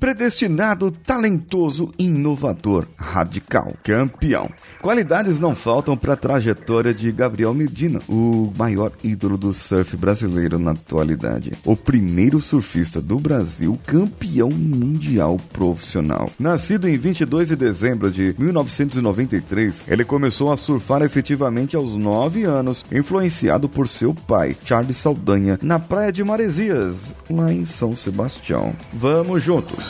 Predestinado, talentoso, inovador, radical, campeão. Qualidades não faltam para a trajetória de Gabriel Medina, o maior ídolo do surf brasileiro na atualidade. O primeiro surfista do Brasil campeão mundial profissional. Nascido em 22 de dezembro de 1993, ele começou a surfar efetivamente aos 9 anos, influenciado por seu pai, Charles Saldanha, na praia de Maresias, lá em São Sebastião. Vamos juntos!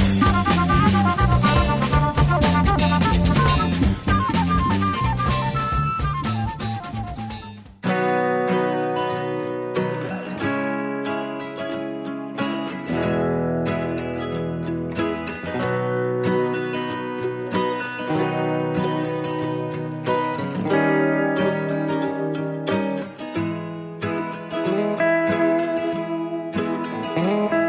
Thank you.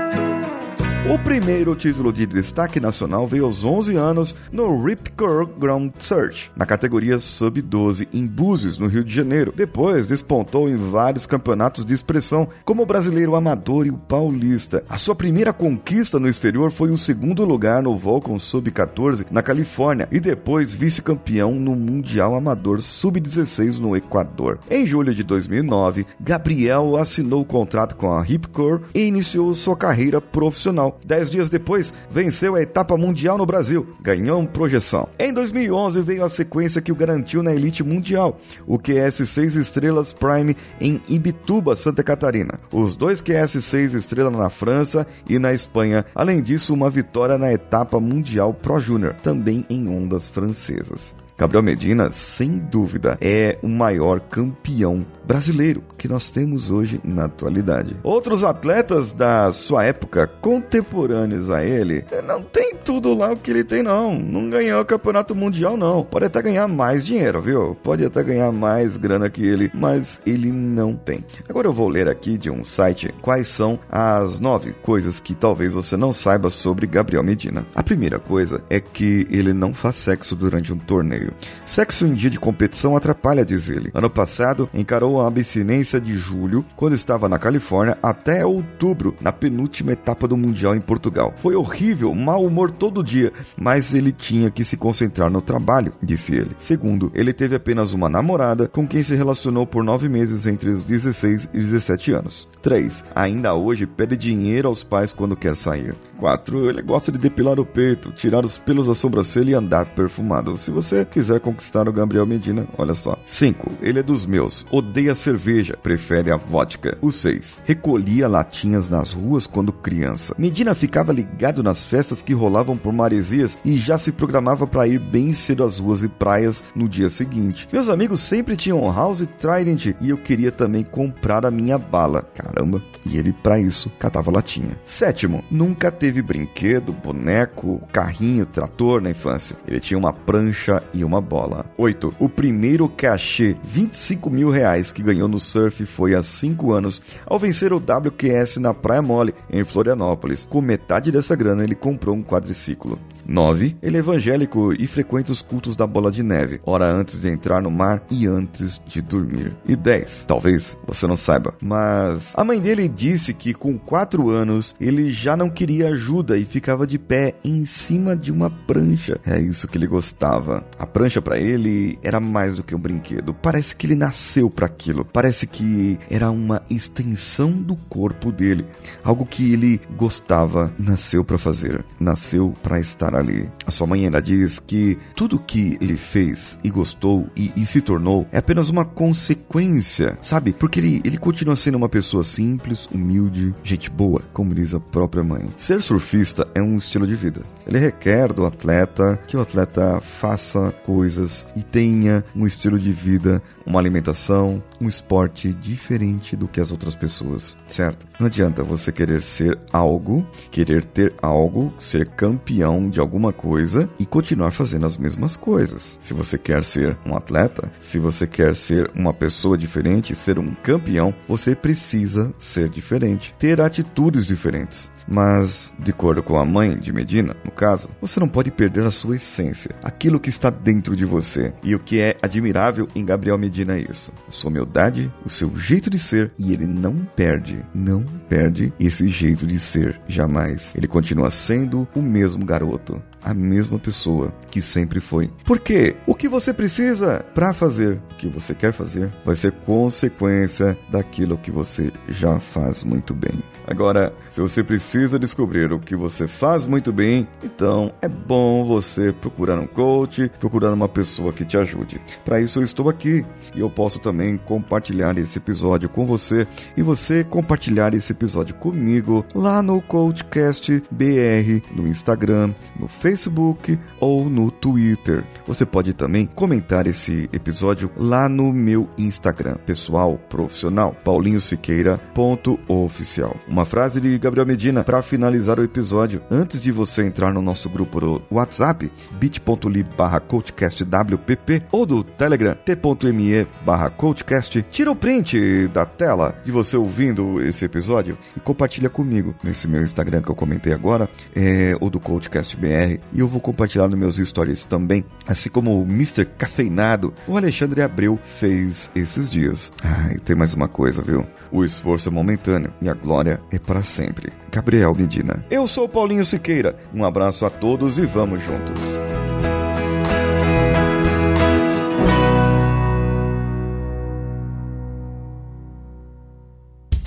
Primeiro título de destaque nacional veio aos 11 anos no Rip Curl Ground Search, na categoria Sub-12 em Búzios, no Rio de Janeiro. Depois despontou em vários campeonatos de expressão, como o brasileiro amador e o paulista. A sua primeira conquista no exterior foi o segundo lugar no Volcom Sub-14 na Califórnia e depois vice-campeão no Mundial Amador Sub-16 no Equador. Em julho de 2009, Gabriel assinou o contrato com a Rip Curl e iniciou sua carreira profissional. Dez dias depois, venceu a etapa mundial no Brasil, ganhou projeção. Em 2011 veio a sequência que o garantiu na elite mundial, o QS 6 estrelas Prime em Ibituba, Santa Catarina. Os dois QS 6 estrelas na França e na Espanha. Além disso, uma vitória na etapa mundial Pro Júnior, também em ondas francesas. Gabriel Medina, sem dúvida, é o maior campeão brasileiro que nós temos hoje na atualidade. Outros atletas da sua época, contemporâneos a ele, não tem tudo lá o que ele tem, não. Não ganhou o campeonato mundial, não. Pode até ganhar mais dinheiro, viu? Pode até ganhar mais grana que ele, mas ele não tem. Agora eu vou ler aqui de um site quais são as nove coisas que talvez você não saiba sobre Gabriel Medina. A primeira coisa é que ele não faz sexo durante um torneio. Sexo em dia de competição atrapalha, diz ele. Ano passado, encarou a abstinência de julho, quando estava na Califórnia, até outubro, na penúltima etapa do Mundial em Portugal. Foi horrível, mau humor todo dia, mas ele tinha que se concentrar no trabalho, disse ele. Segundo, ele teve apenas uma namorada com quem se relacionou por nove meses entre os 16 e 17 anos. 3. Ainda hoje pede dinheiro aos pais quando quer sair. 4. Ele gosta de depilar o peito, tirar os pelos da sobrancelha e andar perfumado. Se você quiser conquistar o Gabriel Medina, olha só. 5. Ele é dos meus. Odeia cerveja, prefere a vodka. O 6. Recolhia latinhas nas ruas quando criança. Medina ficava ligado nas festas que rolavam por Maresias e já se programava para ir bem cedo às ruas e praias no dia seguinte. Meus amigos sempre tinham House Trident e eu queria também comprar a minha bala. Caramba. E ele, para isso, catava latinha. Sétimo. Nunca teve brinquedo, boneco, carrinho, trator na infância. Ele tinha uma prancha e uma bola. 8. O primeiro cachê, 25 mil reais, que ganhou no surf foi há 5 anos, ao vencer o WQS na Praia Mole, em Florianópolis. Com metade dessa grana, ele comprou um quadriciclo. 9. Ele é evangélico e frequenta os cultos da bola de neve, hora antes de entrar no mar e antes de dormir. E 10. Talvez você não saiba, mas a mãe dele disse que com 4 anos ele já não queria ajuda e ficava de pé em cima de uma prancha. É isso que ele gostava. A prancha para ele era mais do que um brinquedo. Parece que ele nasceu para aquilo. Parece que era uma extensão do corpo dele, algo que ele gostava e nasceu para fazer. Nasceu para estar ali. A sua mãe ainda diz que tudo que ele fez e gostou e, e se tornou é apenas uma consequência, sabe? Porque ele, ele continua sendo uma pessoa simples, humilde, gente boa, como diz a própria mãe. Ser surfista é um estilo de vida. Ele requer do atleta que o atleta faça coisas e tenha um estilo de vida, uma alimentação, um esporte diferente do que as outras pessoas, certo? Não adianta você querer ser algo, querer ter algo, ser campeão de alguma coisa e continuar fazendo as mesmas coisas. Se você quer ser um atleta, se você quer ser uma pessoa diferente, ser um campeão, você precisa ser diferente, ter atitudes diferentes. Mas, de acordo com a mãe de Medina, no caso, você não pode perder a sua essência, aquilo que está dentro de você. E o que é admirável em Gabriel Medina é isso: a sua humildade, o seu jeito de ser, e ele não perde, não perde esse jeito de ser jamais. Ele continua sendo o mesmo garoto, a mesma pessoa que sempre foi. Porque o que você precisa para fazer o que você quer fazer vai ser consequência daquilo que você já faz muito bem. Agora, se você precisa descobrir o que você faz muito bem, então é bom você procurar um coach, procurar uma pessoa que te ajude. Para isso eu estou aqui e eu posso também compartilhar esse episódio com você e você compartilhar esse episódio comigo lá no Coachcast BR no Instagram, no Facebook ou no Twitter. Você pode também comentar esse episódio lá no meu Instagram pessoal profissional paulinhosiqueira.oficial. Uma frase de Gabriel Medina para finalizar o episódio. Antes de você entrar no nosso grupo do WhatsApp, bit.ly barra coachcastwpp ou do Telegram, t.me barra coachcast, tira o print da tela de você ouvindo esse episódio e compartilha comigo nesse meu Instagram que eu comentei agora, é, ou do CoachCastBR, e eu vou compartilhar nos meus stories também, assim como o Mr. Cafeinado, o Alexandre Abreu fez esses dias. Ah, e tem mais uma coisa, viu? O esforço é momentâneo e a glória é para sempre. Gabriel Medina. Eu sou Paulinho Siqueira. Um abraço a todos e vamos juntos.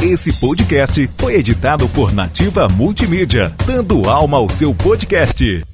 Esse podcast foi editado por Nativa Multimídia, dando alma ao seu podcast.